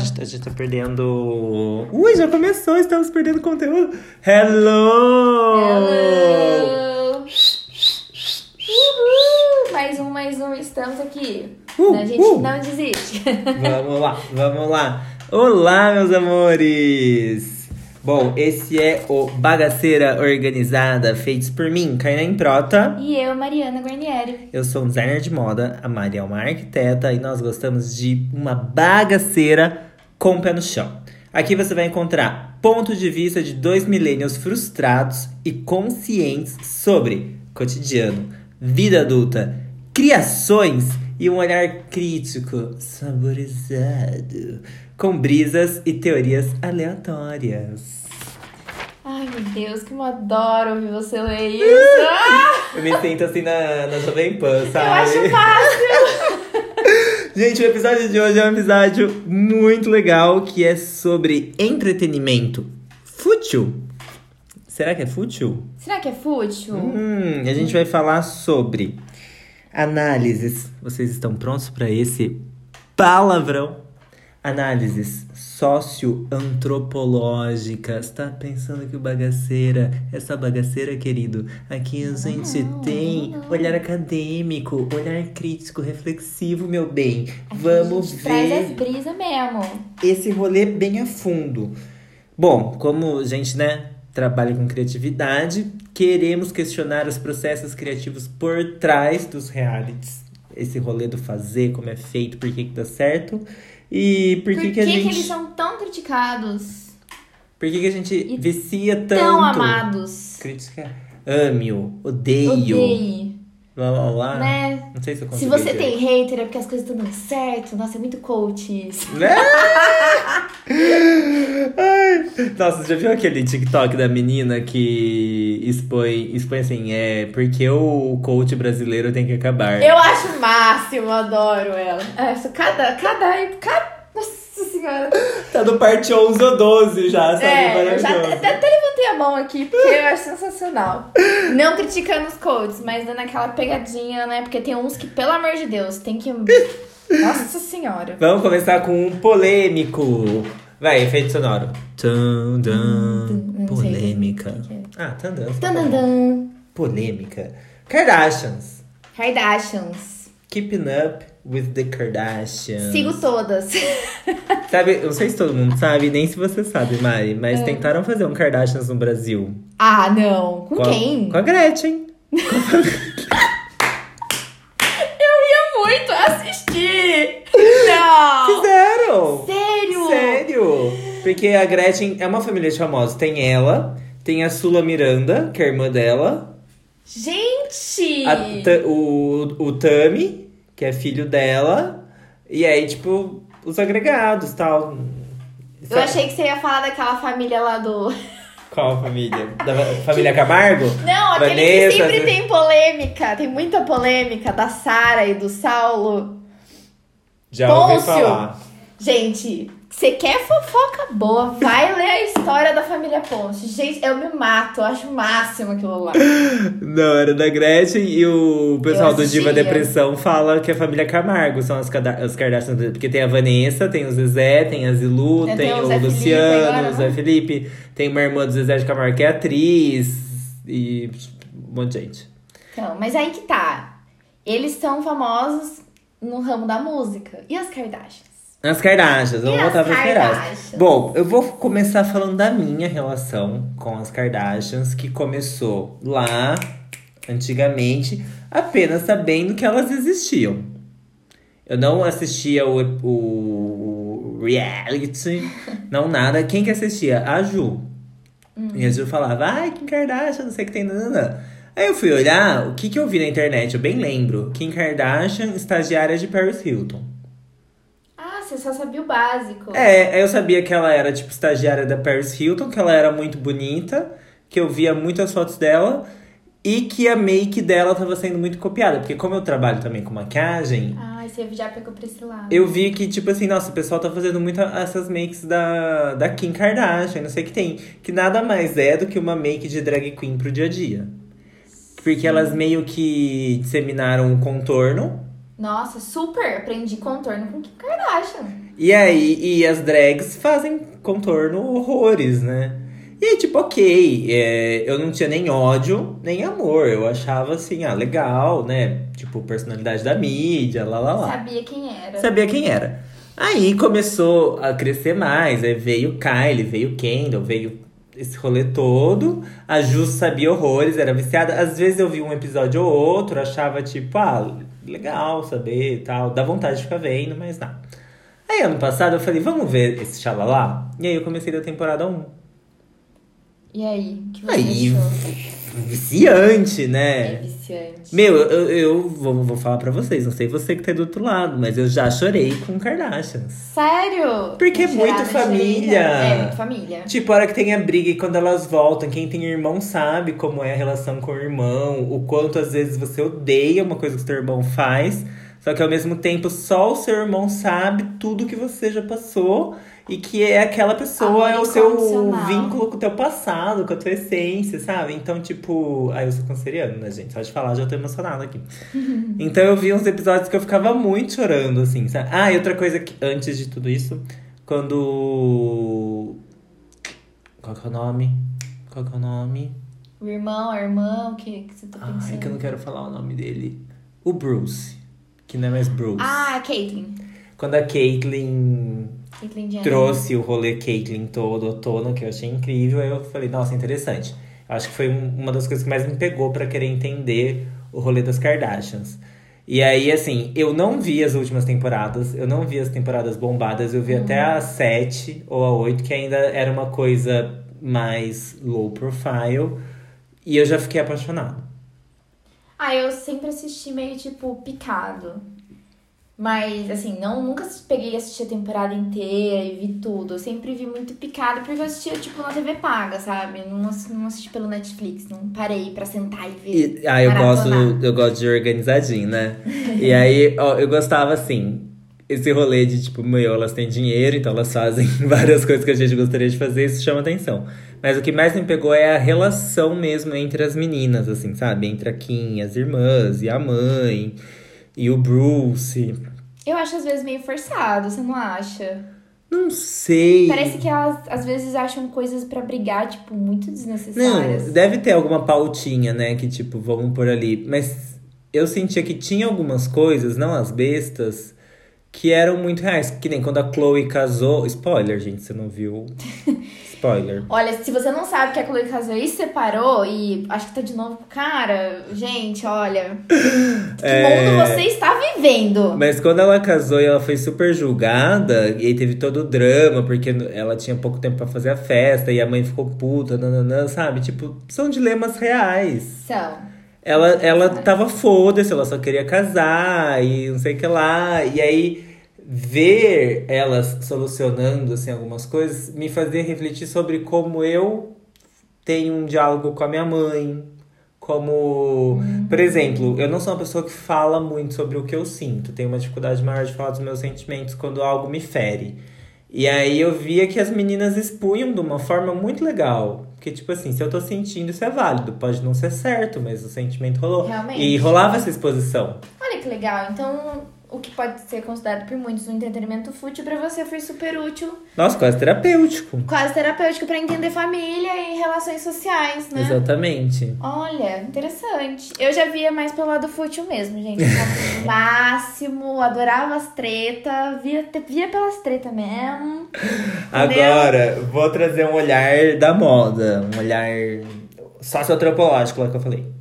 gente, a gente tá perdendo. Ui, já começou, estamos perdendo conteúdo. Hello! Hello! Uhul! Mais um, mais um, estamos aqui. Uh, a gente uh. não desiste. Vamos lá, vamos lá. Olá, meus amores! Bom, esse é o Bagaceira Organizada, feitos por mim, Kainan Prota. e eu, Mariana Guarnieri. Eu sou um designer de moda, a Mari é uma arquiteta e nós gostamos de uma bagaceira com o pé no chão. Aqui você vai encontrar ponto de vista de dois milênios frustrados e conscientes sobre cotidiano, vida adulta, criações e um olhar crítico, saborizado, com brisas e teorias aleatórias. Ai, meu Deus, que eu adoro ouvir você ler isso. Eu me sinto assim na, na Jovem Pan, eu sabe? acho fácil. Gente, o episódio de hoje é um episódio muito legal que é sobre entretenimento fútil. Será que é fútil? Será que é fútil? Hum, a gente vai falar sobre análises. Vocês estão prontos para esse palavrão? Análises socioantropológicas. Tá pensando que o bagaceira, essa bagaceira, querido? Aqui a gente não, tem não. olhar acadêmico, olhar crítico, reflexivo, meu bem. Aqui Vamos a gente traz as ver brisas mesmo. esse rolê bem a fundo. Bom, como a gente, né, trabalha com criatividade, queremos questionar os processos criativos por trás dos realities. Esse rolê do fazer, como é feito, por que que dá certo. E por que, Por que a que gente. eles são tão criticados? Por que, que a gente E vicia tanto? Tão amados? Crítica. Ame-o, odeio. Odeie. Blá blá. Né? Não sei se eu Se consegui você dizer. tem hater é porque as coisas estão dando certo. Nossa, é muito coach isso. Né? Nossa, já viu aquele TikTok da menina que expõe, expõe assim, é porque o coach brasileiro tem que acabar. Eu acho o máximo, adoro ela. É, cada, cada, cada. Nossa senhora. Tá no parte 11 ou 12 já, sabe? É, já até, até levantei a mão aqui, porque eu acho sensacional. Não criticando os coaches, mas dando aquela pegadinha, né? Porque tem uns que, pelo amor de Deus, tem que. Nossa senhora. Vamos começar com um polêmico. Vai, efeito sonoro. Tum, dum, sei polêmica. Ah, tandam. Tandandan. Polêmica. Kardashians. Kardashians. Keeping up with the Kardashians. Sigo todas. Sabe, eu não sei se todo mundo sabe, nem se você sabe, Mari, mas tentaram fazer um Kardashians no Brasil. Ah, não. Com, a- quem? Com a Gretchen. Eu ia muito assistir. Não. Fizeram! Sério? Sério! Porque a Gretchen é uma família de famosos. Tem ela, tem a Sula Miranda, que é a irmã dela, Gente! a o, o Tami, que é filho dela, e aí, tipo, os agregados tal. Eu achei que você ia falar daquela família lá do. Qual família? Da família Camargo? Não, aquele Vanessa, que sempre né? tem polêmica. Tem muita polêmica da Sara e do Saulo. Já ouvi Pôncio. falar. Gente, você quer fofoca boa, vai ler a história da família Ponce. Gente, eu me mato, eu acho o máximo aquilo lá. Não, era da Gretchen e o pessoal do Diva. Depressão fala que a família Camargo são as, as Kardashians. Porque tem a Vanessa, tem o Zezé, tem a Zilu, É, tem, tem o Zé Luciano, agora, o Zé né? Felipe. Tem uma irmã do Zezé de Camargo que é atriz. E um monte de gente. Então, mas aí que tá. Eles são famosos no ramo da música. E as Kardashians? As Kardashians, vamos voltar para as Kardashians? Bom, eu vou começar falando da minha relação com as Kardashians, que começou lá, antigamente, apenas sabendo que elas existiam. Eu não assistia o, o, o reality, não nada. Quem que assistia? A Ju. E a Ju falava, ai, Kim Kardashian, não sei o que tem, nanana. Aí eu fui olhar, o que que eu vi na internet, eu bem lembro. Kim Kardashian, estagiária de Paris Hilton. Ah, você só sabia o básico. É, eu sabia que ela era, tipo, estagiária da Paris Hilton, que ela era muito bonita, que eu via muitas fotos dela, e que a make dela tava sendo muito copiada. Porque como eu trabalho também com maquiagem, Ai, você já pegou pra esse lado. eu vi que, tipo assim, nossa, o pessoal tá fazendo muito essas makes da, da Kim Kardashian, não sei o que tem. Que nada mais é do que uma make de drag queen pro dia a dia. Porque elas meio que disseminaram o contorno. Nossa, super aprendi contorno com Kim Kardashian. E aí, e as drags fazem contorno horrores, né? E aí, tipo, ok, é, eu não tinha nem ódio, nem amor. Eu achava assim, ah, legal, né? Tipo, personalidade da mídia, lá, lá, lá. Sabia quem era. Sabia quem era. Aí começou a crescer mais, aí veio Kylie, veio Kendall, veio esse rolê todo. A Ju sabia horrores, era viciada. Às vezes eu vi um episódio ou outro, achava tipo, ah, legal saber e tal. Dá vontade de ficar vendo, mas não. Aí ano passado eu falei, vamos ver esse xalala? E aí eu comecei da temporada 1. E aí? Que você Aí, achou? viciante, É né? viciante. Meu, eu, eu vou, vou falar pra vocês, não sei você que tá do outro lado, mas eu já chorei com Kardashians. Sério? Porque é muito família. É, muito família. Tipo, a hora que tem a briga e quando elas voltam, quem tem irmão sabe como é a relação com o irmão, o quanto às vezes você odeia uma coisa que o seu irmão faz, só que ao mesmo tempo só o seu irmão sabe tudo que você já passou e que é aquela pessoa, Amor é o seu vínculo com o teu passado, com a tua essência, sabe? Então, tipo. Aí eu sou canceriano, né, gente? Só de falar já tô emocionada aqui. então eu vi uns episódios que eu ficava muito chorando, assim, sabe? Ah, e outra coisa que, antes de tudo isso, quando. Qual que é o nome? Qual que é o nome? O irmão, a irmã, o que, que você tá pensando? Ai, que eu não quero falar o nome dele. O Bruce. Que não é mais Bruce. Ah, a Caitlyn. Quando a Caitlyn Caitlyn Jenner. trouxe o rolê Caitlyn todo à tona, que eu achei incrível, aí eu falei, nossa, interessante. Acho que foi um- uma das coisas que mais me pegou pra querer entender o rolê das Kardashians. E aí, assim, eu não vi as últimas temporadas, eu não vi as temporadas bombadas, eu vi até a 7 ou a 8, que ainda era uma coisa mais low profile, e eu já fiquei apaixonado. Ah, eu sempre assisti meio, tipo, picado. Mas, assim, não, nunca peguei e assisti a temporada inteira e vi tudo. Eu sempre vi muito picado porque eu assistia, tipo, na TV paga, sabe? Não, ass- não assisti pelo Netflix, não parei pra sentar e ver. E, ah, eu gosto, eu gosto de organizadinho, né? e aí, ó, eu gostava assim. Esse rolê de, tipo, meu, elas têm dinheiro, então elas fazem várias coisas que a gente gostaria de fazer, isso chama atenção. Mas o que mais me pegou é a relação mesmo entre as meninas, assim, sabe? Entre a Kim, as irmãs, e a mãe, e o Bruce. Eu acho às vezes meio forçado, você não acha? Não sei. Parece que elas às vezes acham coisas pra brigar, tipo, muito Não, desnecessárias. deve ter alguma pautinha, né? Que tipo, vamos por ali. Mas eu sentia que tinha algumas coisas, não as bestas, que eram muito reais. Que nem quando a Chloe casou. Spoiler, gente, você não viu. Spoiler. Olha, se você não sabe que a Chloe casou e se separou e acho que tá de novo cara, gente, olha. Que É. mundo você está vivendo? Mas quando ela casou e ela foi super julgada, e aí teve todo o drama, porque ela tinha pouco tempo pra fazer a festa, e a mãe ficou puta, nananã, sabe? Tipo, são dilemas reais. São. Ela, ela tava foda-se, ela só queria casar e não sei o que lá. E aí, ver elas solucionando assim, algumas coisas me fazia refletir sobre como eu tenho um diálogo com a minha mãe. Como, por exemplo, eu não sou uma pessoa que fala muito sobre o que eu sinto. Tenho uma dificuldade maior de falar dos meus sentimentos quando algo me fere. E aí eu via que as meninas expunham de uma forma muito legal. Porque, tipo assim, se eu tô sentindo, isso é válido. Pode não ser certo, mas o sentimento rolou. Realmente. E rolava essa exposição. Olha que legal. Então, o que pode ser considerado por muitos um entretenimento fútil, pra você foi super útil. Nossa, quase terapêutico. Quase terapêutico pra entender família e relações sociais, né? Exatamente. Olha, interessante. Eu já via mais pelo lado fútil mesmo, gente. Máximo, adorava as tretas, via, via pelas tretas mesmo. Agora, vou trazer um olhar da moda. Um olhar socioantropológico lá que eu falei.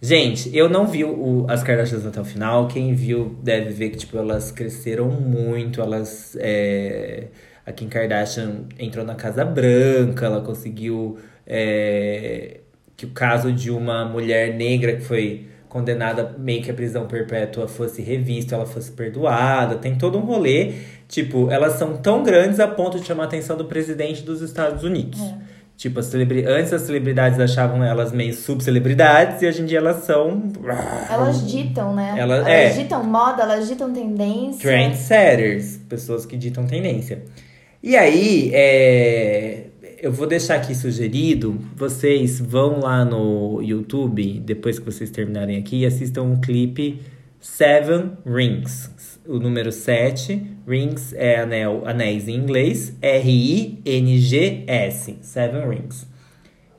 Gente, eu não vi o, as Kardashians até o final. Quem viu deve ver que, tipo, elas cresceram muito. Elas. É... A Kim Kardashian entrou na Casa Branca, ela conseguiu. é, Que o caso de uma mulher negra que foi condenada meio que à prisão perpétua fosse revisto, ela fosse perdoada. Tem todo um rolê. Tipo, elas são tão grandes a ponto de chamar a atenção do presidente dos Estados Unidos. É. Tipo, as celebri... antes as celebridades achavam elas meio subcelebridades e hoje em dia elas são. Elas ditam, né? Ela- elas é. ditam moda, elas ditam tendência. Trendsetters, pessoas que ditam tendência. E aí, é, eu vou deixar aqui sugerido, vocês vão lá no YouTube, depois que vocês terminarem aqui, e assistam um clipe Seven Rings. O número 7, rings é anel, anéis em inglês, R-I-N-G-S, Seven Rings.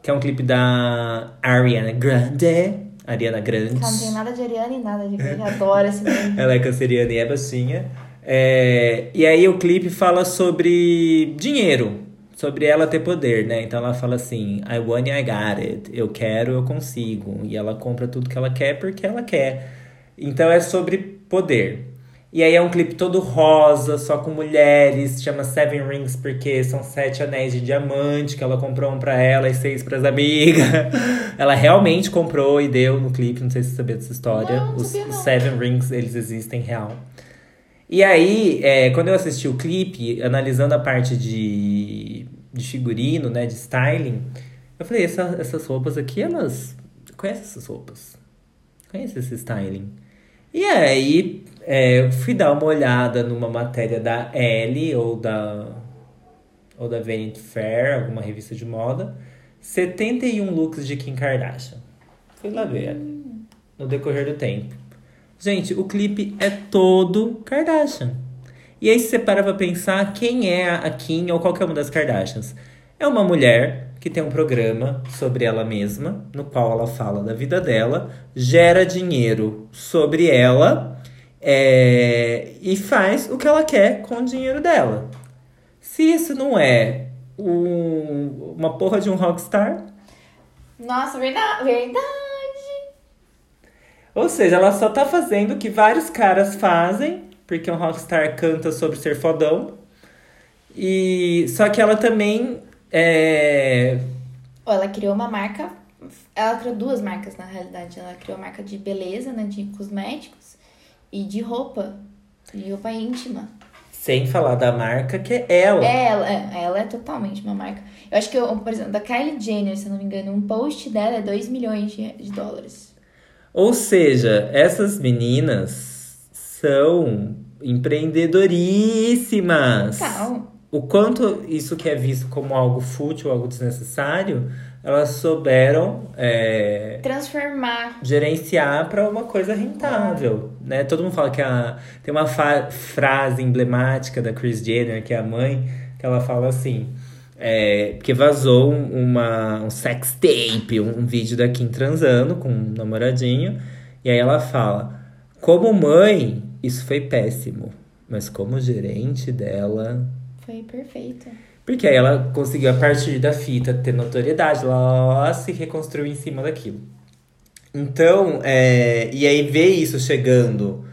Que é um clipe da Ariana Grande. Ariana Grande. Cara, não tem nada de Ariana e nada de eu adoro esse nome. Ela é canceriana e é baixinha. É, e aí o clipe fala sobre dinheiro, sobre ela ter poder, né? Então ela fala assim: I want, I got it. Eu quero, eu consigo. E ela compra tudo que ela quer porque ela quer. Então é sobre poder. E aí é um clipe todo rosa, só com mulheres, chama Seven Rings porque são sete anéis de diamante que ela comprou um pra ela e seis pras amigas. ela realmente comprou e deu no clipe, não sei se você sabia dessa história. Não, não Os, os Seven Rings, eles existem real. E aí, é, quando eu assisti o clipe, analisando a parte de, de figurino, né, de styling, eu falei, essa, essas roupas aqui, elas... Conhece essas roupas? Conhece esse styling? E aí, é, eu fui dar uma olhada numa matéria da Elle ou da, ou da Vanity Fair, alguma revista de moda. 71 looks de Kim Kardashian. Fui lá ver no decorrer do tempo. Gente, o clipe é todo Kardashian. E aí, se você para pra pensar, quem é a Kim ou qualquer uma das Kardashians? É uma mulher que tem um programa sobre ela mesma, no qual ela fala da vida dela, gera dinheiro sobre ela é, e faz o que ela quer com o dinheiro dela. Se isso não é um- uma porra de um rockstar, Nossa, verdade. Verdade. Ou seja, ela só tá fazendo o que vários caras fazem, porque um rockstar canta sobre ser fodão. E só que ela também é, Ela criou uma marca. Ela criou duas marcas, na realidade. Ela criou a marca de beleza, né? De cosméticos. E de roupa. De roupa íntima. sem falar da marca que é ela. Ela, é, ela é totalmente uma marca. Eu acho que, eu, por exemplo, da Kylie Jenner, se eu não me engano, um post dela é 2 milhões de, de dólares. Ou seja, essas meninas são empreendedoríssimas. Total. O quanto isso que é visto como algo fútil, algo desnecessário, elas souberam é, Transformar. gerenciar para uma coisa rentável, né? Todo mundo fala que a, tem uma frase emblemática da Kris Jenner, que é a mãe, que ela fala assim, é, porque vazou um, uma, um sex tape, um, um vídeo da Kim transando com um namoradinho, e aí ela fala, como mãe, isso foi péssimo, mas como gerente dela, Foi perfeito. porque aí ela conseguiu, a partir da fita, ter notoriedade, ela, se reconstruiu em cima daquilo. Então, é, e aí ver isso chegando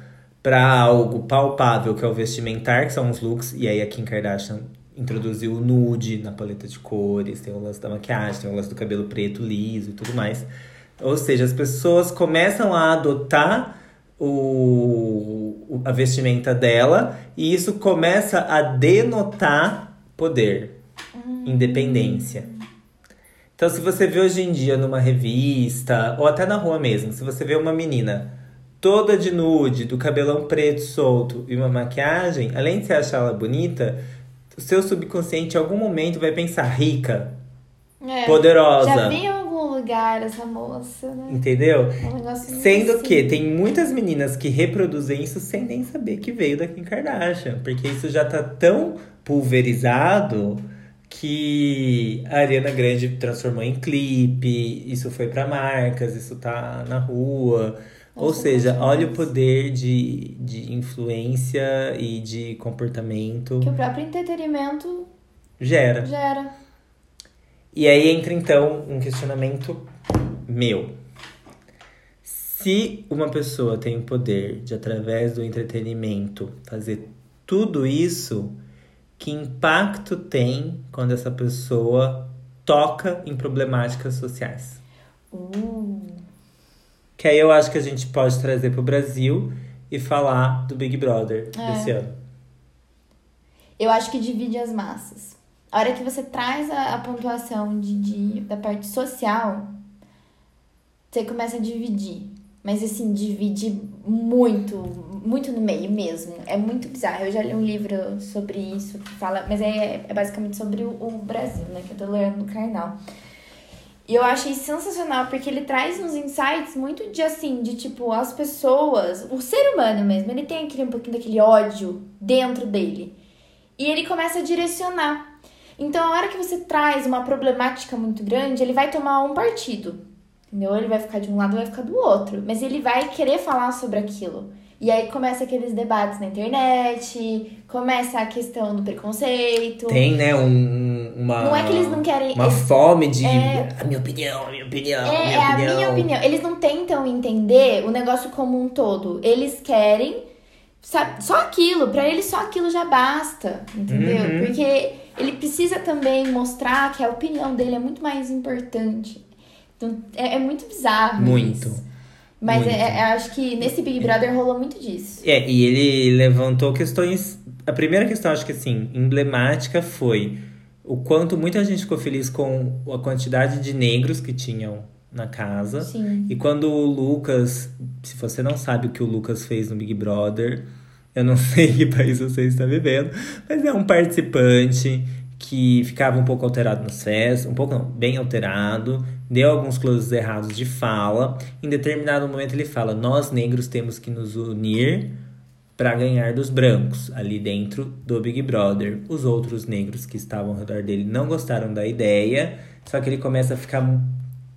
pra algo palpável, que é o vestimentar, que são os looks, e aí a Kim Kardashian introduziu o nude na paleta de cores, tem o lance da maquiagem, tem o lance do cabelo preto liso e tudo mais. Ou seja, as pessoas começam a adotar o, a vestimenta dela e isso começa a denotar poder, independência. Então, se você vê hoje em dia numa revista, ou até na rua mesmo, se você vê uma menina toda de nude, do cabelão preto solto e uma maquiagem, além de você achar ela bonita, o seu subconsciente em algum momento vai pensar rica, É, poderosa. Já vi em algum lugar essa moça, né? Entendeu? É um Sendo assim. que tem muitas meninas que reproduzem isso sem nem saber que veio da Kim Kardashian. Porque isso já tá tão pulverizado que a Ariana Grande transformou em clipe, isso foi pra marcas, isso tá na rua. Ou seja, olha o poder de, de influência e de comportamento Que o próprio entretenimento gera. gera. E aí entra então um questionamento meu. Se uma pessoa tem o poder de, através do entretenimento, fazer tudo isso, que impacto tem quando essa pessoa toca em problemáticas sociais? Uh. Que aí eu acho que a gente pode trazer pro Brasil e falar do Big Brother É. desse ano. Eu acho que divide as massas. A hora que você traz a, a pontuação de, de- da parte social, você começa a dividir. Mas assim, divide muito, muito no meio mesmo. É muito bizarro. Eu já li um livro sobre isso que fala, mas é, é basicamente sobre o, o Brasil, né? Que eu tô lendo no Karnal. E eu achei sensacional, porque ele traz uns insights muito de assim, de tipo, as pessoas, o ser humano mesmo, ele tem aquele um pouquinho daquele ódio dentro dele. E ele começa a direcionar. Então, a hora que você traz uma problemática muito grande, ele vai tomar um partido. Entendeu? Ele vai ficar de um lado, vai ficar do outro. Mas ele vai querer falar sobre aquilo. E aí começa aqueles debates na internet, começa a questão do preconceito. Tem, né, um, uma. Não é que eles não querem. Uma eles- fome de. É. A minha opinião, a minha opinião, É, minha é a opinião. minha opinião. Eles não tentam entender o negócio como um todo. Eles querem sabe, só aquilo. Pra eles, só aquilo já basta. Entendeu? Uhum. Porque ele precisa também mostrar que a opinião dele é muito mais importante. Então, é, é muito bizarro. Muito. isso. Mas Muito. é- é- acho que nesse Big Brother rolou muito disso. É, e ele levantou questões. A primeira questão, acho que assim, emblemática foi o quanto muita gente ficou feliz com a quantidade de negros que tinham na casa. Sim. E quando o Lucas. Se você não sabe o que o Lucas fez no Big Brother, eu não sei que país você está vivendo, mas é um participante que ficava um pouco alterado nas festas, um pouco não, bem alterado, deu alguns closes errados de fala. Em determinado momento ele fala: Nós negros temos que nos unir para ganhar dos brancos ali dentro do Big Brother. Os outros negros que estavam ao redor dele não gostaram da ideia, só que ele começa a ficar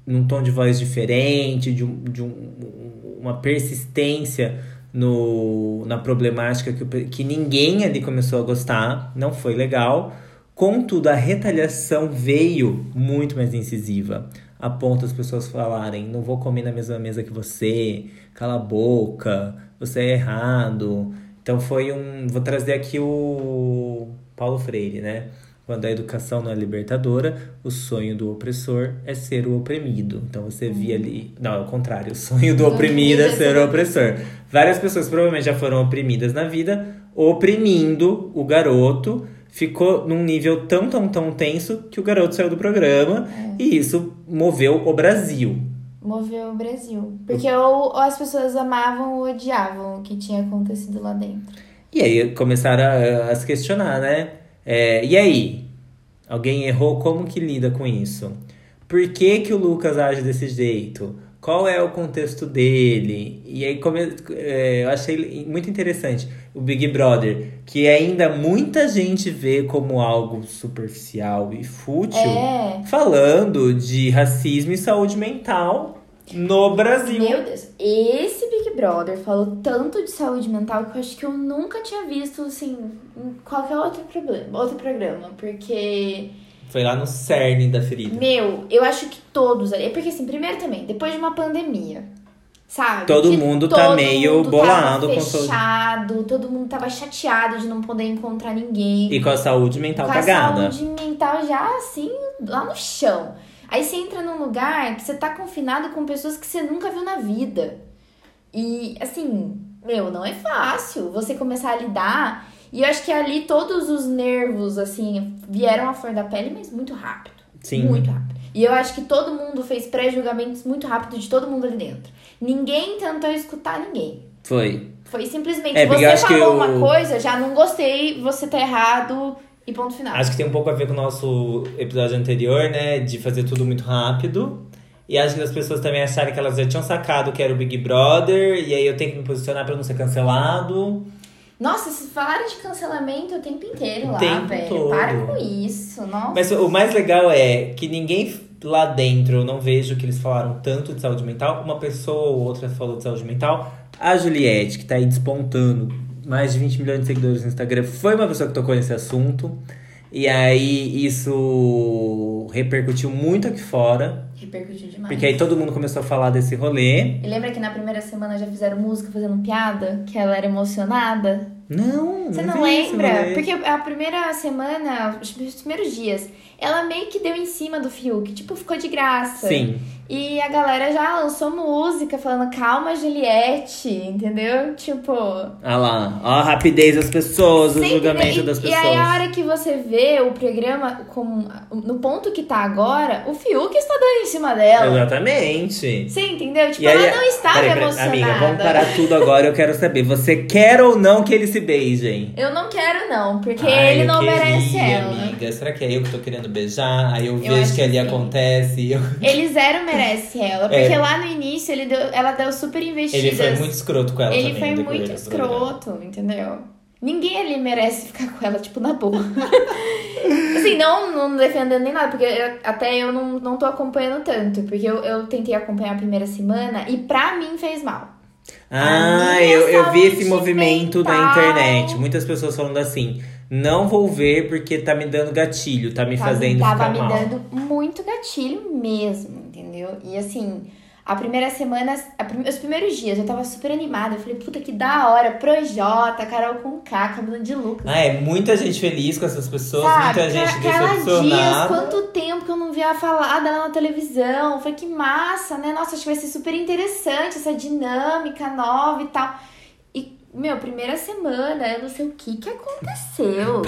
num tom de voz diferente, de, um, de um- uma persistência no, na problemática que, que ninguém ali começou a gostar, não foi legal. Contudo, a retaliação veio muito mais incisiva, a ponto das pessoas falarem: não vou comer na mesma mesa que você, cala a boca, você é errado. Então foi um. Vou trazer aqui o Paulo Freire, né? Quando a educação não é libertadora, o sonho do opressor é ser o oprimido. Então você via ali. Não, é o contrário. O sonho do Do oprimido é é ser o opressor. Várias pessoas provavelmente já foram oprimidas na vida, oprimindo o garoto. Ficou num nível tão, tão, tão tenso que o garoto saiu do programa. E isso moveu o Brasil. Moveu o Brasil. Porque ou, ou as pessoas amavam ou odiavam o que tinha acontecido lá dentro. E aí começaram a, a se questionar, né? É, e aí? Alguém errou? Como que lida com isso? Por que, que o Lucas age desse jeito? Qual é o contexto dele? E aí come, é, eu achei muito interessante o Big Brother, que ainda muita gente vê como algo superficial e fútil, É. falando de racismo e saúde mental no Brasil. Meu Deus, esse Big Brother falou tanto de saúde mental que eu acho que eu nunca tinha visto, assim, em qualquer outro problema, outro programa. Porque, Foi lá no cerne da ferida. meu, eu acho que todos ali. Porque, assim, primeiro também, depois de uma pandemia, sabe? Todo Que mundo tá meio mundo bolado tava com saúde- fechado, todo mundo tava chateado de não poder encontrar ninguém. E com a saúde mental com cagada. a saúde mental já assim, lá no chão. Aí você entra num lugar que você tá confinado com pessoas que você nunca viu na vida. E assim, meu, não é fácil você começar a lidar. E eu acho que ali todos os nervos, assim, vieram à flor da pele, mas muito rápido. Sim. Muito rápido. E eu acho que todo mundo fez pré-julgamentos muito rápido de todo mundo ali dentro. Ninguém tentou escutar ninguém. Foi. Foi simplesmente, É, eu você falou o- uma coisa, já não gostei, você tá errado e ponto final. Acho que tem um pouco a ver com o nosso episódio anterior, né? De fazer tudo muito rápido. E acho que as pessoas também acharam que elas já tinham sacado que era o Big Brother. E aí eu tenho que me posicionar pra não ser cancelado. Nossa, vocês falaram de cancelamento o tempo inteiro lá, tempo velho. todo. Para com isso, nossa. Mas o mais legal é que ninguém lá dentro, eu não vejo que eles falaram tanto de saúde mental. Uma pessoa ou outra falou de saúde mental. A Juliette, que tá aí despontando mais de 20 milhões de seguidores no Instagram, foi uma pessoa que tocou nesse assunto. E aí isso repercutiu muito aqui fora. Repercutiu demais. Porque aí todo mundo começou a falar desse rolê. E lembra que na primeira semana já fizeram música fazendo piada? Que ela era emocionada? Não, Você não não lembra? Porque a primeira semana, os primeiros dias, ela meio que deu em cima do Fiuk. Tipo, ficou de graça. Sim. E a galera já lançou música falando calma, Juliette, entendeu? Tipo. Ah lá, ó a rapidez das pessoas, o julgamento das pessoas. E aí, a hora que você vê o programa com, no ponto que tá agora, o Fiuk está dando em cima dela. Exatamente. Você entendeu? Tipo, E aí, ela não estava peraí, emocionada. Amiga, vamos parar tudo agora, eu quero saber. Você quer ou não que eles se beijem? Eu não quero, não, porque Ai, ele não queria, merece ela. amiga. será que é eu que tô querendo beijar? Aí eu, Eu vejo acho que ali que sim. acontece. eu- Ele zero merece ela. Porque É. lá no início ele deu, ela deu super investidas. Ele foi muito escroto com ela Ele também. foi muito escroto, entendeu? Ninguém ali merece ficar com ela, tipo, na boa. assim, não, não defendendo nem nada, porque eu- até eu não, não tô acompanhando tanto. Porque eu, eu tentei acompanhar a primeira semana e pra mim fez mal. Ah, eu, eu vi esse movimento na mental. internet. Muitas pessoas falando assim: não vou ver porque tá me dando gatilho, tá me Tava- fazendo tava ficar me mal. dando muito gatilho mesmo, entendeu? E assim, a primeira semana, a prim- os primeiros dias eu tava super animada. Eu falei, puta que da hora, Projota, Carol com K, Camila de Lucas. Ah, é muita gente feliz com essas pessoas, Sabe, muita gente Carla Dias, decepcionada. quanto tempo que eu não via falar dela na televisão. Falei, que massa, né? Nossa, acho que vai ser super interessante essa dinâmica nova e tal. Meu, primeira semana, eu não sei o que que aconteceu.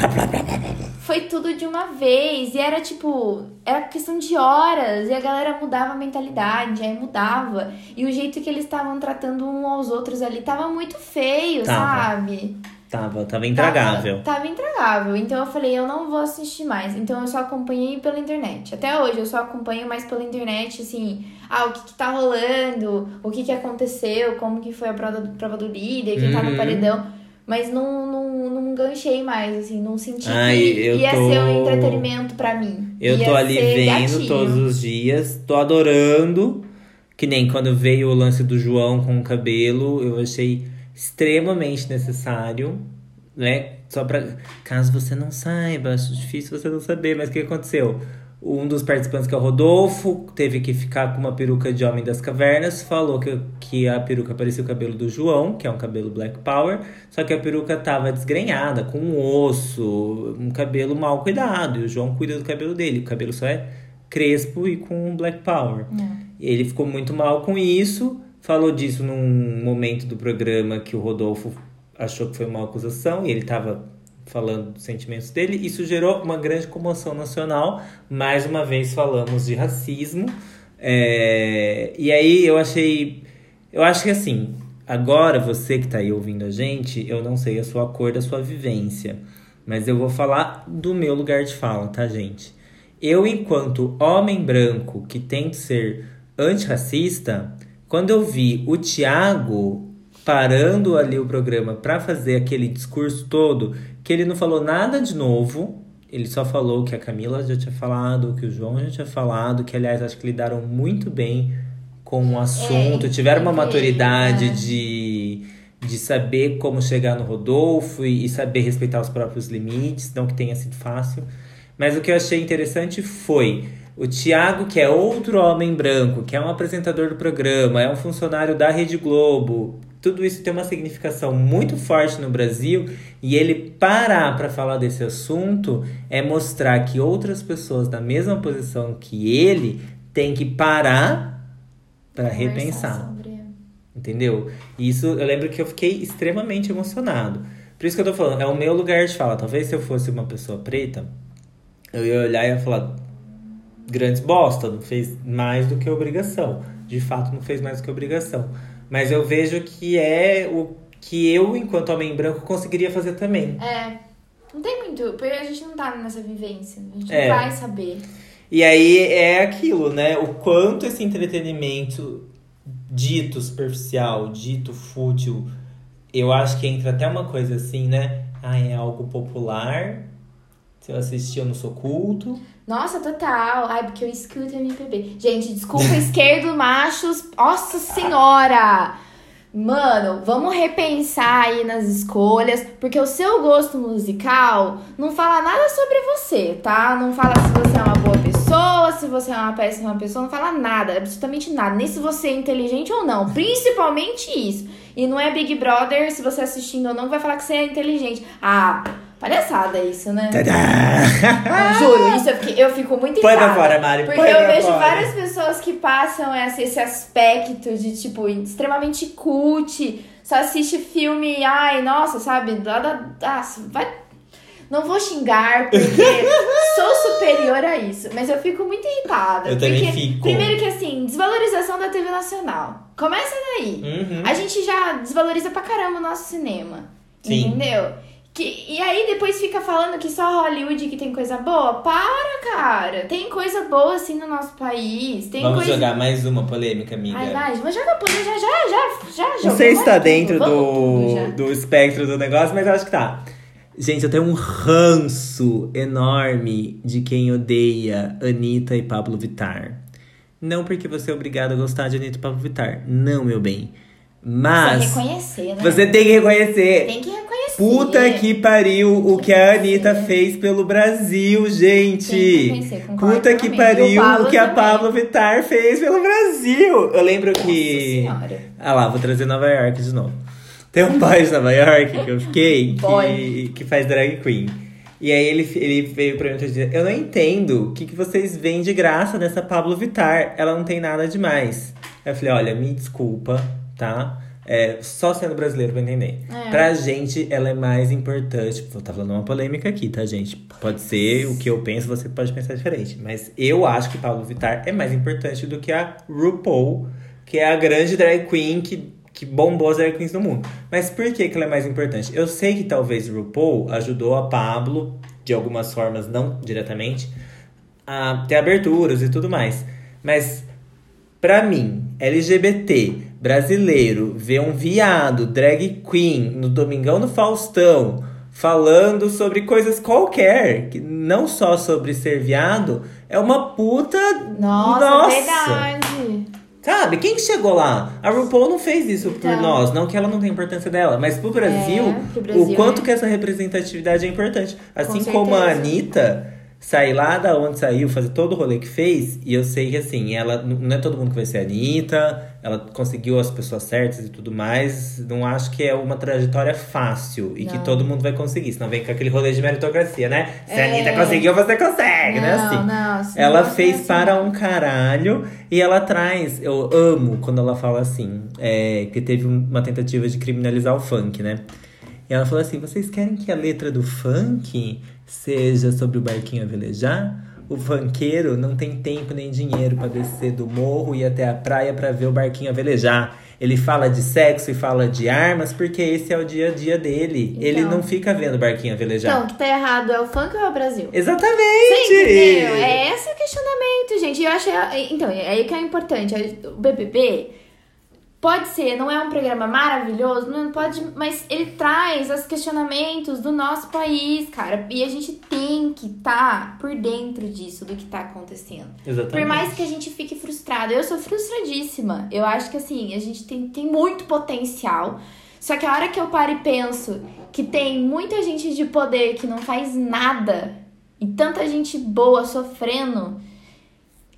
Foi tudo de uma vez. E era tipo, era questão de horas. E a galera mudava a mentalidade, aí mudava. E o jeito que eles estavam tratando um aos outros ali tava muito feio, Tava. sabe? Tava, tava intragável. Tava, tava intragável. Então eu falei, eu não vou assistir mais. Então eu só acompanhei pela internet. Até hoje eu só acompanho mais pela internet, assim, ah, o que, que tá rolando, o que, que aconteceu, como que foi a prova, prova do líder, quem tá Uhum. no paredão. Mas não, não, não ganchei mais, assim, não senti Ai, que eu ia tô- ser um entretenimento pra mim. Eu Ia tô ali vendo gatilho. todos os dias, tô adorando. Que nem quando veio o lance do João com o cabelo, eu achei extremamente necessário, né? Só pra. Caso você não saiba, acho difícil você não saber, mas o que aconteceu? Um dos participantes, que é o Rodolfo, teve que ficar com uma peruca de Homem das Cavernas, falou que, que a peruca parecia o cabelo do João, que é um cabelo Black Power, só que a peruca tava desgrenhada, com um osso, um cabelo mal cuidado, e o João cuida do cabelo dele, o cabelo só é crespo e com Black Power. Ele ficou muito mal com isso, falou disso num momento do programa que o Rodolfo achou que foi uma acusação, e ele tava falando dos sentimentos dele. Isso gerou uma grande comoção nacional. Mais uma vez falamos de racismo. É, E aí eu achei. Eu acho que assim, agora você que tá aí ouvindo a gente, eu não sei a sua cor da sua vivência. Mas eu vou falar do meu lugar de fala, tá, gente? Eu, enquanto homem branco que tento ser antirracista, quando eu vi o Thiago parando ali o programa para fazer aquele discurso todo, que ele não falou nada de novo, ele só falou que a Camila já tinha falado, que o João já tinha falado, que aliás acho que lidaram muito bem com o assunto, É, tiveram uma entre maturidade é. de, de saber como chegar no Rodolfo e, e saber respeitar os próprios limites, não que tenha sido fácil. Mas o que eu achei interessante foi o Thiago, que é outro homem branco, que é um apresentador do programa, é um funcionário da Rede Globo. Tudo isso tem uma significação muito forte no Brasil e ele parar para falar desse assunto é mostrar que outras pessoas da mesma posição que ele têm que parar para repensar. sobre- Entendeu? E Isso eu lembro que eu fiquei extremamente emocionado. Por isso que eu tô falando, é o meu lugar de fala. Talvez se eu fosse uma pessoa preta, eu ia olhar e ia falar: grandes bosta, não fez mais do que obrigação. De fato, não fez mais do que obrigação. Mas eu vejo que é o que eu, enquanto homem branco, conseguiria fazer também. É. Não tem muito, porque a gente não tá nessa vivência. A gente É. não vai saber. E aí é aquilo, né? O quanto esse entretenimento dito superficial, dito fútil, eu acho que entra até uma coisa assim, né? Ah, é algo popular. Assistir, eu não sou culto. Nossa, total. Ai, porque eu escuto MPB. Gente, desculpa, esquerdo, machos. Nossa senhora! Mano, vamos repensar aí nas escolhas, porque o seu gosto musical não fala nada sobre você, tá? Não fala se você é uma boa pessoa, se você é uma péssima pessoa, não fala nada, absolutamente nada. Nem se você é inteligente ou não, principalmente isso. E não é Big Brother, se você assistindo ou não, vai falar que você é inteligente. Ah, palhaçada isso, né? Tadá! Juro, isso eu, fiquei- eu fico muito Põe pra fora, Mari. Porque eu vejo fora. várias pessoas que passam esse, esse aspecto de, tipo, extremamente cult, só assiste filme, ai, nossa, sabe? Lá da, ah, vai. Não vou xingar, porque sou superior a isso. Mas eu fico muito irritada. Eu também fico. Primeiro que assim, desvalorização da TV Nacional. Começa daí. Uhum. A gente já desvaloriza pra caramba o nosso cinema. Sim. Entendeu? Que, e aí depois fica falando que só Hollywood que tem coisa boa? Para, cara! Tem coisa boa assim no nosso país. Tem Vamos coisa... jogar mais uma polêmica, amiga. Ai, vai, vamos jogar polêmica. Já, já, já, já Não sei se vai tá dentro do, do espectro do negócio, mas eu acho que tá. Gente, eu tenho um ranço enorme de quem odeia Anitta e Pablo Vittar. Não porque você é obrigado a gostar de Anitta e Pablo Vittar. Não, meu bem. Mas Você reconhecer, né? você tem que reconhecer. Tem que Puta que pariu o que a Anitta fez pelo Brasil, gente. concordo Puta que pariu o que a também. Pablo Vittar fez pelo Brasil. Eu lembro que. Nossa senhora. Ah lá, vou trazer Nova York de novo. Tem um boy de Nova York que eu fiquei que, que faz drag queen. E aí ele, ele veio pra mim outro dia. Eu não entendo o que, que vocês veem de graça nessa Pablo Vittar. Ela não tem nada demais. Aí eu falei, olha, me desculpa, tá? É, só sendo brasileiro pra entender. É. Pra gente, ela é mais importante. Vou tá falando uma polêmica aqui, tá, gente? Pode ser o que eu penso, você pode pensar diferente. Mas eu acho que Pablo Vittar é mais importante do que a RuPaul, que é a grande drag queen que, que bombou as drag queens do mundo. Mas por que, que ela é mais importante? Eu sei que talvez RuPaul ajudou a Pablo, de algumas formas, não diretamente, a ter aberturas e tudo mais. Mas Pra mim, LGBT, brasileiro, ver um viado, drag queen, no Domingão no Faustão, falando sobre coisas qualquer, que não só sobre ser viado, é uma puta. Nossa, Nossa! verdade. Sabe, quem que chegou lá? A RuPaul não fez isso por Então. nós, não que ela não tenha importância dela, mas pro Brasil, É, pro Brasil, o quanto é. que essa representatividade é importante. Assim Com como a certeza. Anitta sair lá da onde saiu, fazer todo o rolê que fez, e eu sei que assim, ela não é todo mundo que vai ser a Anitta, ela conseguiu as pessoas certas e tudo mais. Não acho que é uma trajetória fácil e que Não. todo mundo vai conseguir, senão vem com aquele rolê de meritocracia, né? Se a É. Anitta conseguiu, você consegue, né? Não, Assim. não, esse Ela fez assim, para um caralho e ela traz. Eu amo quando ela fala assim, é, que teve um- uma tentativa de criminalizar o funk, né? E ela falou assim: vocês querem que a letra do funk seja sobre o barquinho a velejar? O funkeiro não tem tempo nem dinheiro pra descer do morro e ir até a praia pra ver o barquinho a velejar. Ele fala de sexo e fala de armas porque esse é o dia a dia dele. Ele Então. não fica vendo o barquinho a velejar. Então, o que tá errado é o funk ou é o Brasil? Exatamente! Você entendeu? É esse o questionamento, gente. Eu acho. Então, é aí que é importante. O BBB pode ser, não é um programa maravilhoso, não pode, mas ele traz os questionamentos do nosso país, cara. E a gente tem que estar por dentro disso, do que tá acontecendo. Exatamente. Por mais que a gente fique frustrada, eu sou frustradíssima. Eu acho que assim, a gente tem, tem muito potencial. Só que a hora que eu paro e penso que tem muita gente de poder que não faz nada e tanta gente boa sofrendo,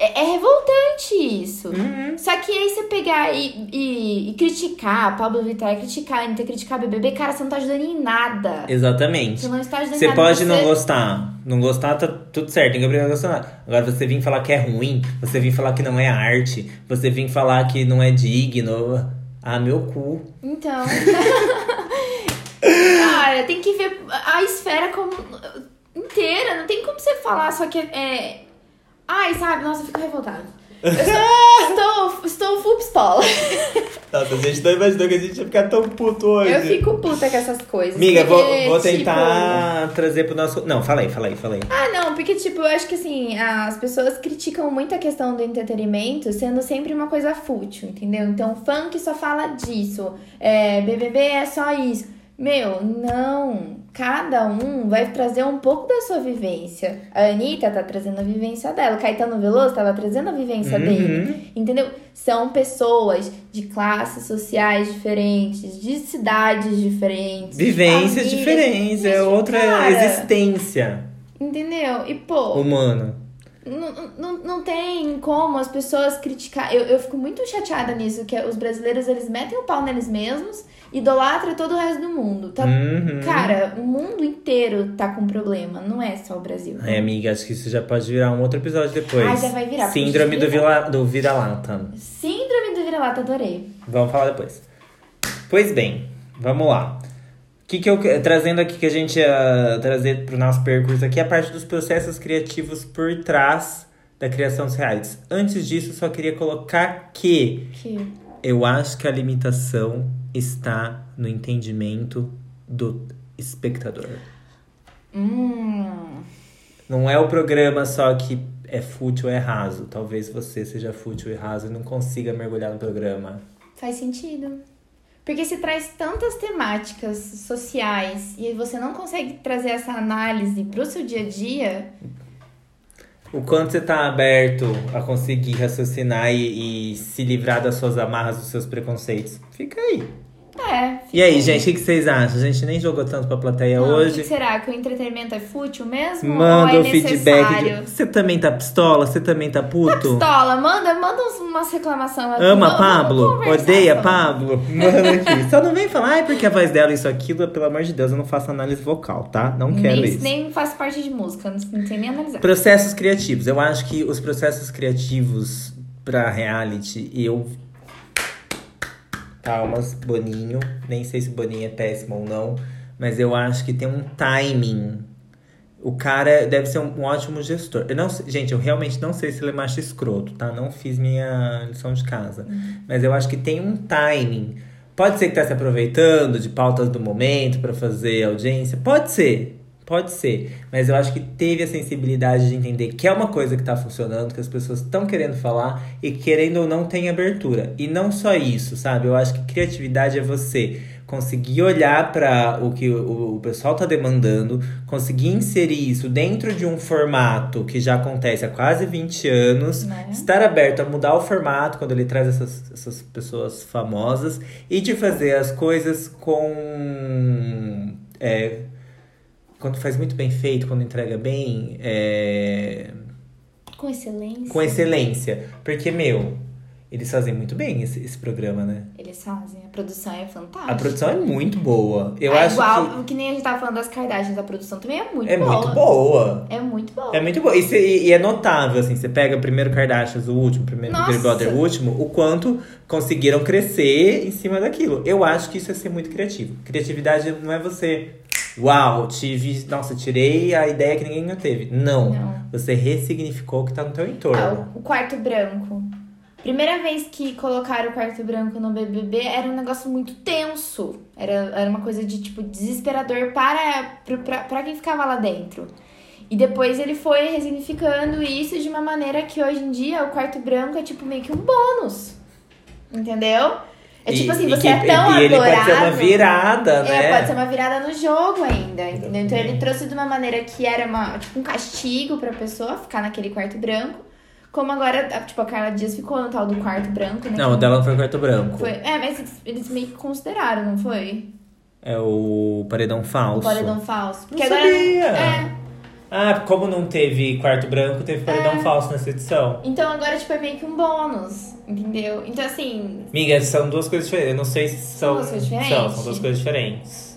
é, é revoltante isso. Uhum. Só que aí você pegar e, e, e criticar Pablo Vittar, criticar Anitta, criticar BBB, cara, você não tá ajudando em nada. Exatamente. Você não está ajudando em Você nada. pode você... não gostar. Não gostar, tá tudo certo, ninguém obrigado a gostar. Agora, você vir falar que é ruim, você vir falar que não é arte, você vir falar que não é digno. Ah, meu cu. Então. Cara, tem que ver a esfera como inteira. Não tem como você falar só que é. Ai, sabe? Nossa, eu fico revoltada. Eu estou, estou, estou full pistola. Nossa, a gente não imaginou que a gente ia ficar tão puto hoje. Eu fico puta com essas coisas. Amiga, vou, porque, vou tipo, tentar trazer pro nosso. Não, falei, falei, falei. Ah, não, porque, tipo, eu acho que assim, as pessoas criticam muito a questão do entretenimento sendo sempre uma coisa fútil, entendeu? Então, funk só fala disso, é, BBB é só isso. Meu, não. Cada um vai trazer um pouco da sua vivência. A Anitta tá trazendo a vivência dela. O Caetano Veloso tava trazendo a vivência Uhum. dele. Entendeu? São pessoas de classes sociais diferentes, de cidades diferentes. Vivências famílias. diferentes, é outra cara, existência Entendeu? E, pô, humana. Não, não, não tem como as pessoas criticar. Eu, eu fico muito chateada nisso, que os brasileiros eles metem o pau neles mesmos, idolatram todo o resto do mundo. Tá, Uhum. Cara, o mundo inteiro tá com problema, não é só o Brasil. Ai, amiga, acho que isso já pode virar um outro episódio depois. Ah, já vai virar, Síndrome do, vila, do vira-lata. Síndrome do vira-lata, adorei. Vamos falar depois. Pois bem, vamos lá. O que, que eu trazendo aqui que a gente ia trazer pro nosso percurso aqui é a parte dos processos criativos por trás da criação dos realities. Antes disso, só queria colocar que Que... eu acho que a limitação está no entendimento do espectador. Hum. Não é o programa só que é fútil é raso. Talvez você seja fútil e raso e não consiga mergulhar no programa. Faz sentido. Porque se traz tantas temáticas sociais e você não consegue trazer essa análise pro seu dia a dia, O quanto você tá aberto a conseguir raciocinar e, e se livrar das suas amarras, dos seus preconceitos. Fica aí. É. E aí, gente, o que vocês acham? A gente nem jogou tanto pra plateia Não, O hoje. que será? Que o entretenimento é fútil mesmo? Manda ou o é feedback. necessário? De... Você também tá pistola? Você também tá puto? Pistola, manda, manda umas reclamações. Ama Vamos- Pablo? vamos Odeia. Pablo? Manda aqui. Só não vem falar, ai, porque a voz dela, isso, aquilo. Pelo amor de Deus, eu não faço análise vocal, tá? Não quero Nem, isso. nem faço parte de música, não, não sei nem analisar. Processos criativos. Eu acho que os processos criativos pra reality, eu. Palmas, Boninho. Nem sei se o Boninho é péssimo ou não, mas eu acho que tem um timing. O cara deve ser um, um ótimo gestor. Eu não sei- gente, eu realmente não sei se ele é macho escroto, tá? Não fiz minha lição de casa. Mas eu acho que tem um timing. Pode ser que tá se aproveitando de pautas do momento pra fazer audiência. Pode ser. Pode ser. Mas eu acho que teve a sensibilidade de entender que é uma coisa que tá funcionando, que as pessoas estão querendo falar e querendo ou não tem abertura. E não só isso, sabe? Eu acho que criatividade é você conseguir olhar para o que o, o pessoal tá demandando, conseguir inserir isso dentro de um formato que já acontece há quase 20 anos, Né? estar aberto a mudar o formato quando ele traz essas, essas pessoas famosas e de fazer as coisas com. é, quando faz muito bem feito, quando entrega bem, é, Com excelência. com excelência. Porque, meu, eles fazem muito bem esse, esse programa, né? Eles fazem. A produção é fantástica. A produção é muito boa. Eu é acho igual, que... nem a gente tava falando das Kardashians, a produção também é muito que é boa. muito boa. É muito boa. É muito boa. E, cê- e- é notável, assim, você pega o primeiro Kardashians, o último, o primeiro Nossa. Big Brother, o último, o quanto conseguiram crescer em cima daquilo. Eu acho que isso é ser muito criativo. Criatividade não é você. Uau, tive. Nossa, tirei a ideia que ninguém teve. Não. Não. Você ressignificou o que tá no teu Ah, entorno. o, o quarto branco. Primeira vez que colocaram o quarto branco no BBB era um negócio muito tenso. Era, era uma coisa de, tipo, desesperador para, pra, pra, pra quem ficava lá dentro. E depois ele foi resignificando isso de uma maneira que hoje em dia o quarto branco é, tipo, meio que um bônus. Entendeu? É tipo E- assim, e você que- é tão E ele adorado. pode ser uma virada, né? É, pode ser uma virada no jogo ainda, entendeu? Então ele trouxe de uma maneira que era uma, tipo um castigo pra pessoa ficar naquele quarto branco. Como agora, tipo, a Carla Dias ficou no tal do quarto branco, né? Não, o dela não foi o quarto branco. Foi, é, mas eles, meio que consideraram, não foi? É o paredão O falso. paredão falso. Porque Não agora. sabia. É. Ah, como não teve quarto branco, teve paredão É. falso nessa edição. Então agora, tipo, é meio que um bônus, entendeu? Então, assim, Miga, são duas coisas diferentes. Eu não sei se são. duas coisas diferentes? São, são duas coisas diferentes.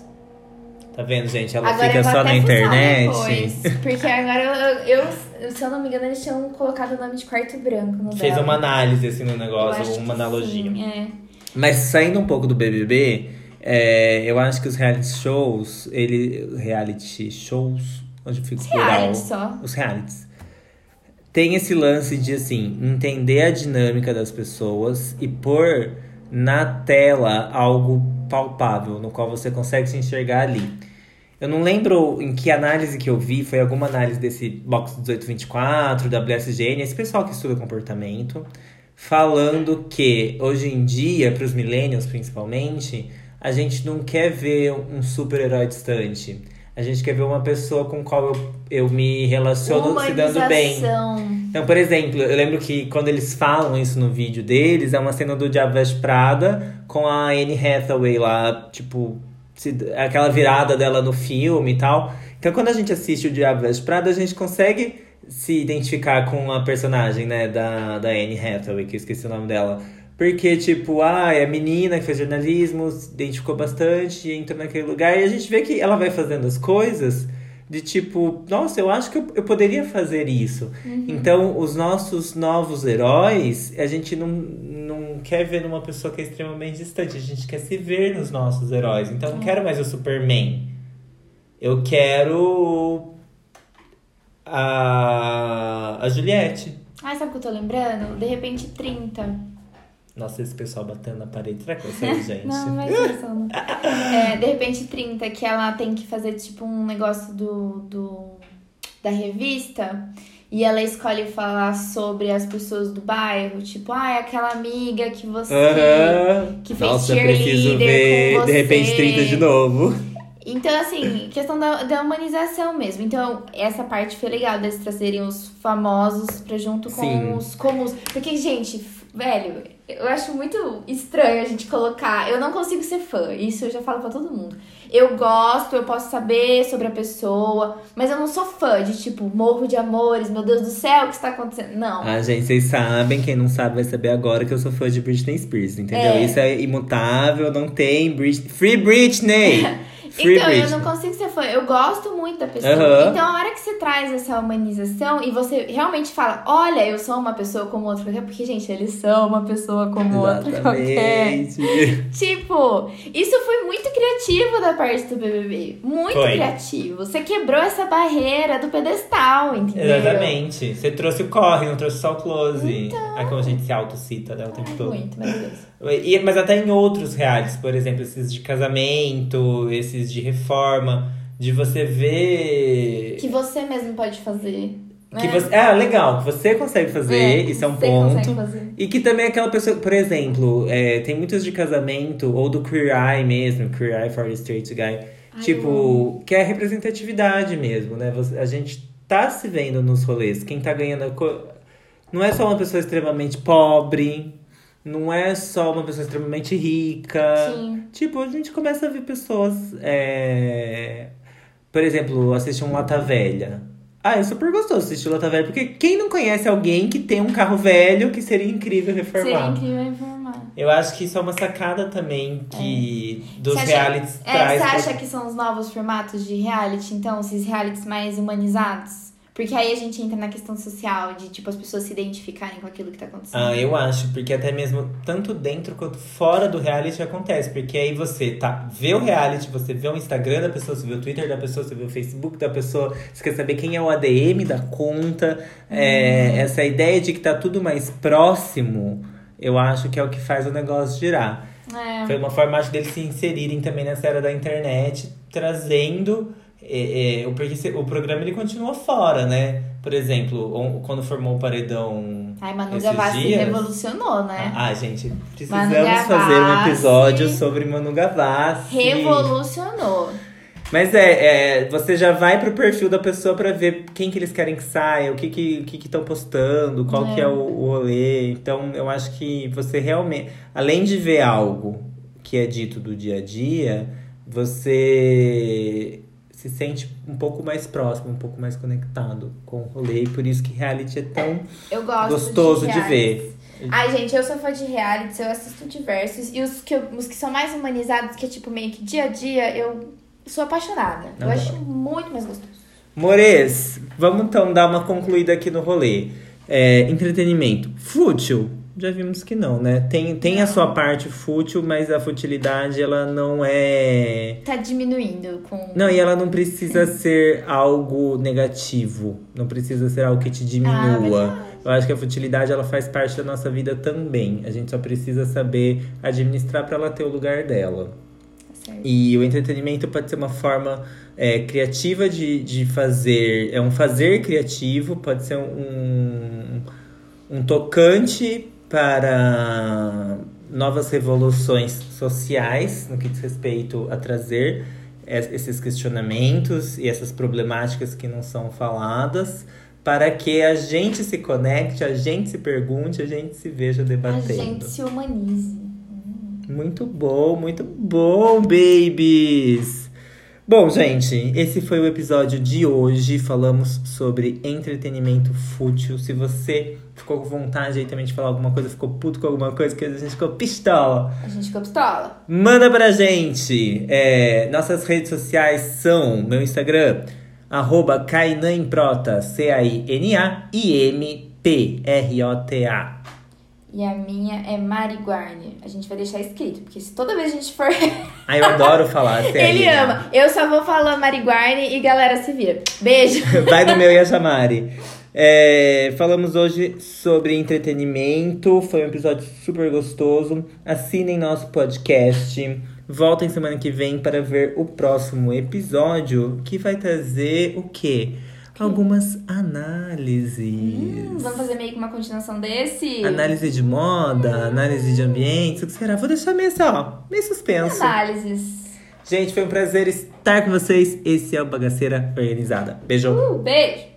Tá vendo, gente? Ela agora fica só na internet. Depois, porque agora eu, eu, se eu não me engano, eles tinham colocado o nome de quarto branco no Fez dela. uma análise assim no Eu negócio, acho uma que analogia. sim, é. Mas saindo um pouco do BBB, é, eu acho que os reality shows, ele reality shows, onde fica o plural, só. os realities. Tem esse lance de assim, entender a dinâmica das pessoas e pôr na tela algo palpável, no qual você consegue se enxergar ali. Eu não lembro em que análise que eu vi, foi alguma análise desse Box 1824, WSGN, esse pessoal que estuda comportamento, falando que hoje em dia, para os millennials principalmente, a gente não quer ver um super-herói distante. A gente quer ver uma pessoa com qual eu, eu me relaciono se dando bem. Então, por exemplo, eu lembro que quando eles falam isso no vídeo deles, é uma cena do Diabo Veste Prada com a Anne Hathaway lá, tipo, se- aquela virada dela no filme e tal. Então, quando a gente assiste o Diabo Veste Prada, a gente consegue se identificar com a personagem, né, da, da Anne Hathaway, que eu esqueci o nome dela. Porque, tipo, ah, é a menina que fez jornalismo, se identificou bastante, entrou naquele lugar, e a gente vê que ela vai fazendo as coisas de tipo, nossa, eu acho que eu, eu poderia fazer isso. Então, os nossos novos heróis, a gente não, não quer ver numa pessoa que é extremamente distante, a gente quer se ver nos nossos heróis. Então, eu não quero mais o Superman. Eu quero a, a Juliette. Ai, sabe o que eu tô lembrando? De repente 30. Nossa, esse pessoal batendo na parede, será que é gente? Não, não vai ser só não. É, de repente 30, que ela tem que fazer tipo um negócio do, do da revista. E ela escolhe falar sobre as pessoas do bairro, tipo, ah, é aquela amiga que você. Aham. que fez Nossa, eu preciso cheerleader ver com de repente você. 30 de novo. Então, assim, questão da, da humanização mesmo. Então, essa parte foi legal deles trazerem os famosos pra junto com Sim. os comuns. Porque, gente, velho, eu acho muito estranho a gente colocar. Eu não consigo ser fã, isso eu já falo pra todo mundo. Eu gosto, eu posso saber sobre a pessoa, mas eu não sou fã de tipo, morro de amores, meu Deus do céu, o que está acontecendo? Não. Ah, gente, vocês sabem, quem não sabe vai saber agora que eu sou fã de Britney Spears, entendeu? É. Isso é imutável, não tem Britney. Free Britney! Free Então, eu Britney. não consigo ser fã. Eu gosto muito da pessoa. Aham. Então, a hora que você traz essa humanização e você realmente fala, olha, eu sou uma pessoa como outra qualquer, porque, gente, eles são uma pessoa como outra qualquer. Exatamente. Tipo, isso foi muito criativo da parte do BBB. Muito Foi. criativo. Você quebrou essa barreira do pedestal, entendeu? Exatamente. Você trouxe o corre, não trouxe só o close. Aí como a gente se autocita, né, o tempo Ai, todo. muito, maravilhoso. E- mas até em outros realities, por exemplo, esses de casamento, esses de reforma, de você ver. Que você mesmo pode fazer. Né? Que você, ah, legal, que você consegue fazer, isso é um ponto. E que também é aquela pessoa, por exemplo, é, tem muitos de casamento, ou do Queer Eye mesmo, Queer Eye for the Straight Guy. Ai, tipo, que é representatividade mesmo, né? Você- a gente tá se vendo nos rolês. Quem tá ganhando. a Não é só uma pessoa extremamente pobre, não é só uma pessoa extremamente rica. Sim. Tipo, a gente começa a ver pessoas. é, Por exemplo, assistir um Lata Velha. Ah, é super gostoso assistir Lata Velha, porque quem não conhece alguém que tem um carro velho que seria incrível reformar? Seria incrível informar. Eu acho que isso é uma sacada também que dos Você acha- realities É, traz. você pra- acha que são os novos formatos de reality, então, esses realities mais humanizados? Porque aí a gente entra na questão social, de tipo, as pessoas se identificarem com aquilo que tá acontecendo. Ah, eu acho, porque até mesmo tanto dentro quanto fora do reality acontece. Porque aí você tá, vê o reality, você vê o Instagram da pessoa, você vê o Twitter da pessoa, você vê o Facebook da pessoa, você quer saber quem é o ADM da conta. É, essa ideia de que tá tudo mais próximo, eu acho que é o que faz o negócio girar. É. Foi uma forma, acho, deles se inserirem também nessa era da internet, trazendo. É, é, o, porque se- o programa ele continua fora, né? Por exemplo, on- quando formou o paredão. Ai, Manu Gavassi dias- revolucionou, né? Ah, gente, precisamos Gavassi. fazer um episódio sobre Manu Gavassi. Revolucionou. Mas é, é, você já vai pro perfil da pessoa pra ver quem que eles querem que saia, o que que que estão postando, qual É. que é o, o rolê. Então, eu acho que você realmente, além de ver algo que é dito do dia a dia, você se sente um pouco mais próximo, um pouco mais conectado com o rolê. E por isso que reality é tão Eu gosto gostoso de, de reality. ver. Ai, gente, eu sou fã de realities, eu assisto diversos. E os que, eu- os que são mais humanizados, que é tipo meio que dia a dia, eu sou apaixonada. Eu acho muito mais gostoso. Mores, vamos então dar uma concluída aqui no rolê. É, entretenimento. Fútil? Já vimos que não, né? Tem, tem a sua parte fútil, mas a futilidade ela não é. Tá diminuindo com. Não, e ela não precisa ser algo negativo. Não precisa ser algo que te Ah, diminua. verdade. Eu acho que a futilidade ela faz parte da nossa vida também. A gente só precisa saber administrar para ela ter o lugar dela. Tá certo. E o entretenimento pode ser uma forma é, criativa de, de fazer. É um fazer criativo, pode ser um, um tocante para novas revoluções sociais no que diz respeito a trazer es- esses questionamentos e essas problemáticas que não são faladas. Para que a gente se conecte, a gente se pergunte, a gente se veja A debatendo. gente se humanize. Muito bom, muito bom, babies! Bom, gente, esse foi o episódio de hoje. Falamos sobre entretenimento fútil. Se você ficou com vontade aí também de falar alguma coisa, ficou puto com alguma coisa, que a gente ficou pistola, A gente ficou pistola. manda pra gente. É, nossas redes sociais são meu Instagram, arroba Kainanprota, C-A-I-N-A-I-M-P-R-O-T-A. E a minha é Mari Guarni. A gente vai deixar escrito, porque se toda vez a gente for. Ah, eu adoro falar. Ele sério. ama. Eu só vou falar Mari Guarni e galera se vira. Beijo. Vai no meu Yashamari. É, falamos hoje sobre entretenimento. Foi um episódio super gostoso. Assinem nosso podcast. Voltem semana que vem para ver o próximo episódio que vai trazer o quê? Algumas análises. Hum, vamos fazer meio que uma continuação desse? Análise de moda, análise de ambiente, o que será? Vou deixar meio assim, ó, meio suspenso. Análises. Gente, foi um prazer estar com vocês. Esse é o Bagaceira Organizada. Beijo. Uh, beijo!